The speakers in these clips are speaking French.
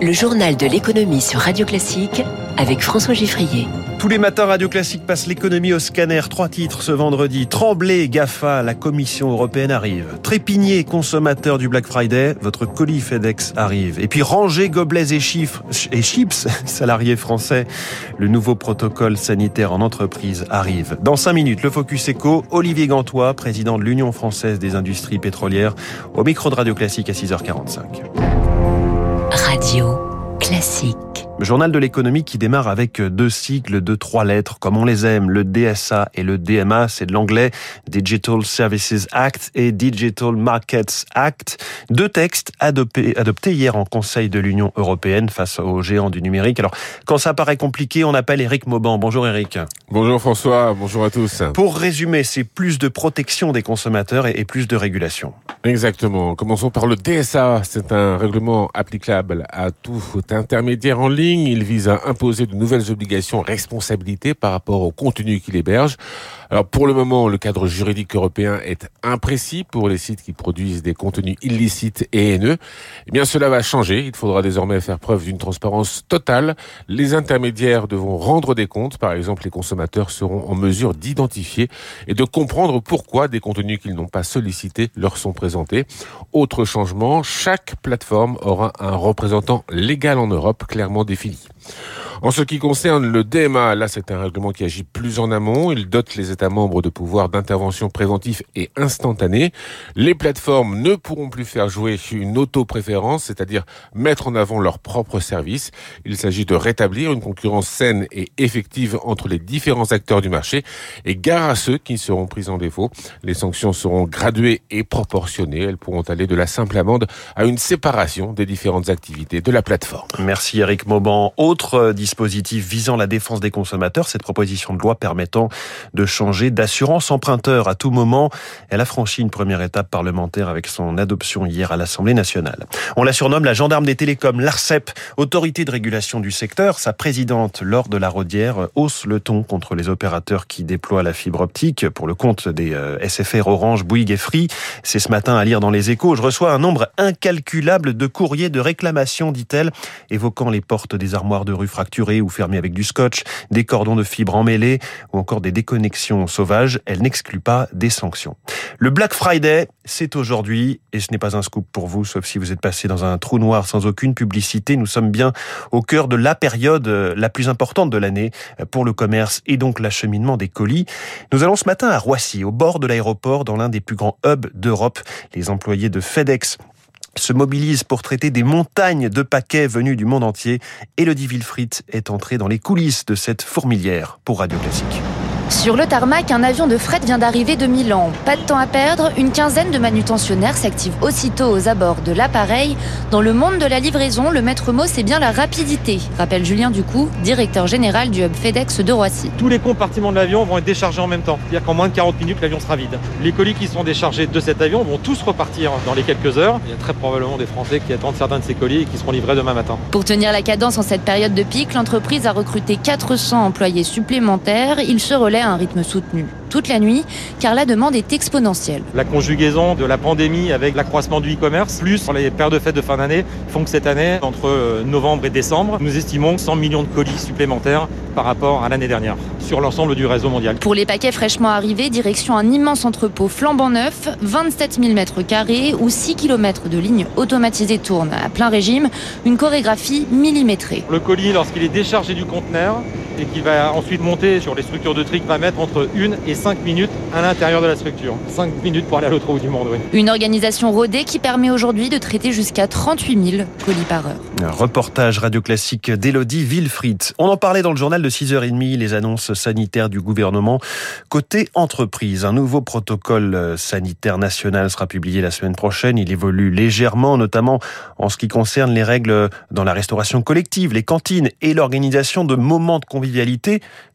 le journal de l'économie sur Radio Classique avec François Giffrier. Tous les matins, Radio Classique passe l'économie au scanner. Trois titres ce vendredi. Tremblay, GAFA, la Commission européenne arrive. Trépigné, consommateur du Black Friday, votre colis FedEx arrive. Et puis ranger gobelets et, et chips, salariés français, le nouveau protocole sanitaire en entreprise arrive. Dans cinq minutes, le Focus Eco, Olivier Gantois, président de l'Union française des industries pétrolières, au micro de Radio Classique à 6h45. Radio classique. Journal de l'économie qui démarre avec deux cycles de trois lettres, comme on les aime, le DSA et le DMA, c'est de l'anglais, Digital Services Act et Digital Markets Act. Deux textes adoptés, adoptés hier en Conseil de l'Union européenne face aux géants du numérique. Alors, quand ça paraît compliqué, on appelle Eric Mauban. Bonjour Eric. Bonjour François, bonjour à tous. Pour résumer, c'est plus de protection des consommateurs et plus de régulation. Exactement. Commençons par le DSA. C'est un règlement applicable à tout intermédiaire en ligne il vise à imposer de nouvelles obligations, responsabilités par rapport au contenu qu'il héberge. Alors pour le moment, le cadre juridique européen est imprécis pour les sites qui produisent des contenus illicites et haineux. Eh bien, cela va changer. Il faudra désormais faire preuve d'une transparence totale. Les intermédiaires devront rendre des comptes. Par exemple, les consommateurs seront en mesure d'identifier et de comprendre pourquoi des contenus qu'ils n'ont pas sollicités leur sont présentés. Autre changement, chaque plateforme aura un représentant légal en Europe clairement défini. En ce qui concerne le DMA, là c'est un règlement qui agit plus en amont. Il dote les États membres de pouvoirs d'intervention préventif et instantané. Les plateformes ne pourront plus faire jouer une auto-préférence, c'est-à-dire mettre en avant leur propre service. Il s'agit de rétablir une concurrence saine et effective entre les différents acteurs du marché et gare à ceux qui seront pris en défaut. Les sanctions seront graduées et proportionnées. Elles pourront aller de la simple amende à une séparation des différentes activités de la plateforme. Merci Eric Mauban. Dispositif visant la défense des consommateurs, cette proposition de loi permettant de changer d'assurance emprunteur à tout moment. Elle a franchi une première étape parlementaire avec son adoption hier à l'Assemblée nationale. On la surnomme la gendarme des télécoms, l'ARCEP, autorité de régulation du secteur. Sa présidente, Laure de la Rodière, hausse le ton contre les opérateurs qui déploient la fibre optique pour le compte des euh, SFR Orange, Bouygues et Free. C'est ce matin à lire dans les échos. Je reçois un nombre incalculable de courriers de réclamation, dit-elle, évoquant les portes des armoires de rue fracturées ou fermées avec du scotch, des cordons de fibre emmêlés ou encore des déconnexions sauvages, elle n'exclut pas des sanctions. Le Black Friday, c'est aujourd'hui et ce n'est pas un scoop pour vous, sauf si vous êtes passé dans un trou noir sans aucune publicité. Nous sommes bien au cœur de la période euh, la plus importante de l'année euh, pour le commerce et donc l'acheminement des colis. Nous allons ce matin à Roissy, au bord de l'aéroport, dans l'un des plus grands hubs d'Europe. Les employés de FedEx se mobilise pour traiter des montagnes de paquets venus du monde entier. Elodie Wilfried est entrée dans les coulisses de cette fourmilière pour Radio Classique. Sur le tarmac, un avion de fret vient d'arriver de Milan. Pas de temps à perdre, une quinzaine de manutentionnaires s'activent aussitôt aux abords de l'appareil. Dans le monde de la livraison, le maître mot, c'est bien la rapidité, rappelle Julien Ducou, directeur général du hub FedEx de Roissy. Tous les compartiments de l'avion vont être déchargés en même temps. C'est-à-dire qu'en moins de 40 minutes, l'avion sera vide. Les colis qui sont déchargés de cet avion vont tous repartir dans les quelques heures. Il y a très probablement des Français qui attendent certains de ces colis et qui seront livrés demain matin. Pour tenir la cadence en cette période de pic, l'entreprise a recruté 400 employés supplémentaires. Ils se à un rythme soutenu toute la nuit, car la demande est exponentielle. La conjugaison de la pandémie avec l'accroissement du e-commerce, plus les paires de fêtes de fin d'année, font que cette année, entre euh, novembre et décembre, nous estimons 100 millions de colis supplémentaires par rapport à l'année dernière sur l'ensemble du réseau mondial. Pour les paquets fraîchement arrivés, direction un immense entrepôt flambant neuf, 27 000 mètres carrés où 6 km de lignes automatisées tournent à plein régime, une chorégraphie millimétrée. Le colis, lorsqu'il est déchargé du conteneur et qu'il va ensuite monter sur les structures de tri, va mettre entre 1 et 5 minutes à l'intérieur de la structure. 5 minutes pour aller à l'autre bout du monde, oui. Une organisation rodée qui permet aujourd'hui de traiter jusqu'à 38 000 colis par heure. Un reportage radio classique d'Elodie Wilfried. On en parlait dans le journal de 6h30, les annonces sanitaires du gouvernement. Côté entreprise, un nouveau protocole sanitaire national sera publié la semaine prochaine. Il évolue légèrement, notamment en ce qui concerne les règles dans la restauration collective, les cantines et l'organisation de moments de convivialité,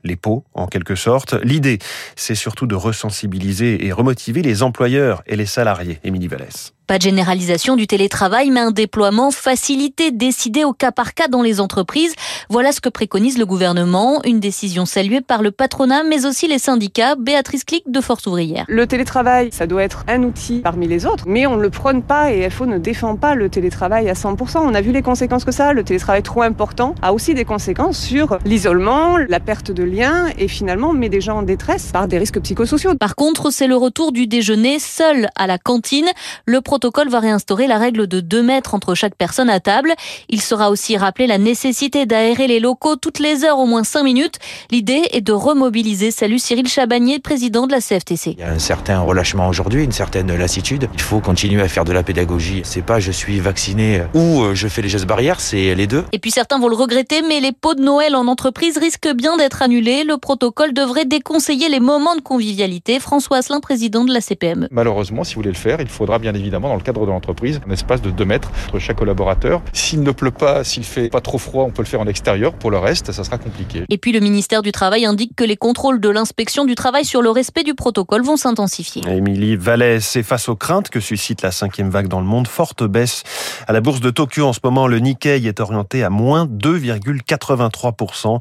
les pots en quelque sorte. L'idée, c'est surtout de resensibiliser et remotiver les employeurs et les salariés. Émilie Vallès. Pas de généralisation du télétravail, mais un déploiement facilité, décidé au cas par cas dans les entreprises. Voilà ce que préconise le gouvernement. Une décision saluée par le patronat, mais aussi les syndicats. Béatrice Clic de Force ouvrière. Le télétravail, ça doit être un outil parmi les autres, mais on ne le prône pas et FO ne défend pas le télétravail à 100%. On a vu les conséquences que ça. Le télétravail trop important a aussi des conséquences sur l'isolement, la perte de liens et finalement met des gens en détresse par des risques psychosociaux. Par contre, c'est le retour du déjeuner seul à la cantine. Le protocole va réinstaurer la règle de 2 mètres entre chaque personne à table. Il sera aussi rappelé la nécessité d'aérer les locaux toutes les heures au moins 5 minutes. L'idée est de remobiliser. Salut Cyril Chabagnier, président de la CFTC. Il y a un certain relâchement aujourd'hui, une certaine lassitude. Il faut continuer à faire de la pédagogie. C'est pas je suis vacciné ou euh, je fais les gestes barrières, c'est les deux. Et puis certains vont le regretter, mais les pots de Noël en entreprise risquent bien d'être annulés. Le protocole devrait déconseiller les moments de convivialité. François Asselin, président de la CPME. Malheureusement, si vous voulez le faire, il faudra bien évidemment, dans le cadre de l'entreprise, un espace de 2 mètres entre chaque collaborateur. S'il ne pleut pas, s'il fait pas trop froid, on peut le faire en extérieur. Pour le reste, ça sera compliqué. Et puis le ministère du Travail indique que les contrôles de l'inspection du travail sur le respect du protocole vont s'intensifier. Émilie Vallès, c'est face aux craintes que suscite la cinquième vague dans le monde. Forte baisse à la bourse de Tokyo en ce moment. Le Nikkei est orienté à moins 2,83%.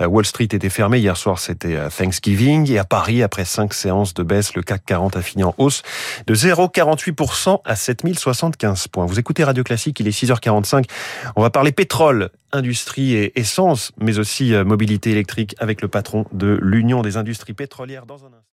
Euh, Wall Street était fermé hier soir, c'était euh, Thanksgiving. Et à Paris, après cinq séances de baisse, le CAC 40 a fini en hausse de 0,48% à 7075 points. Vous écoutez Radio Classique, il est 6h45. On va parler pétrole, industrie et essence, mais aussi euh, mobilité électrique avec le patron de l'Union des industries pétrolières dans un instant.